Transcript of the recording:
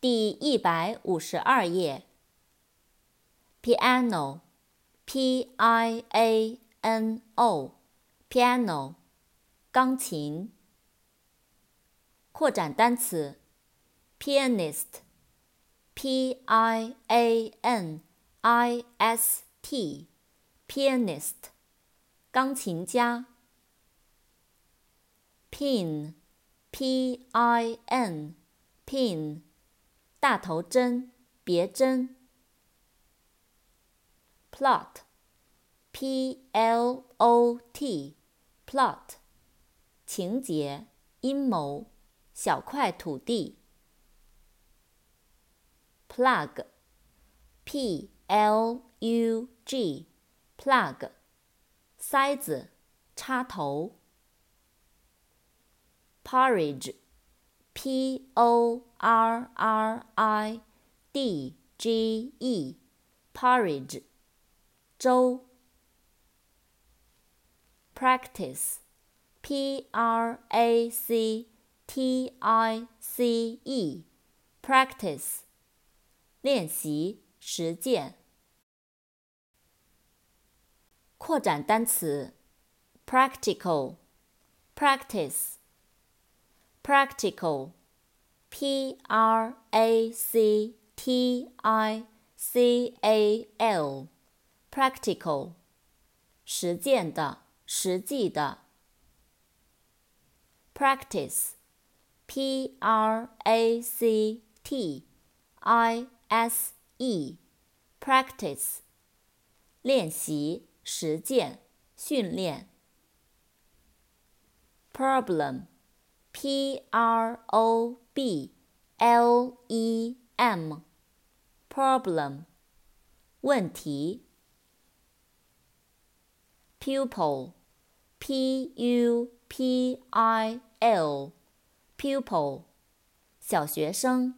第一百五十二页。piano，p-i-a-n-o，piano，钢琴。扩展单词：pianist，p-i-a-n-i-s-t，pianist，钢琴家。pin，p-i-n，pin。大头针，别针。plot，p-l-o-t，plot，情节，阴谋，小块土地。plug，p-l-u-g，plug，塞子，插头。porridge。P O R R I D G E，porridge，粥。practice，P R A C T I C E，practice，练习、实践。扩展单词：practical，practice。practical, p r a c t i c a l, practical, 实践的，实际的。practice, p r a c t i s e, practice, 练习、实践、训练。problem P R O B L E M，problem，问题。pupil，P U P I L，pupil，小学生。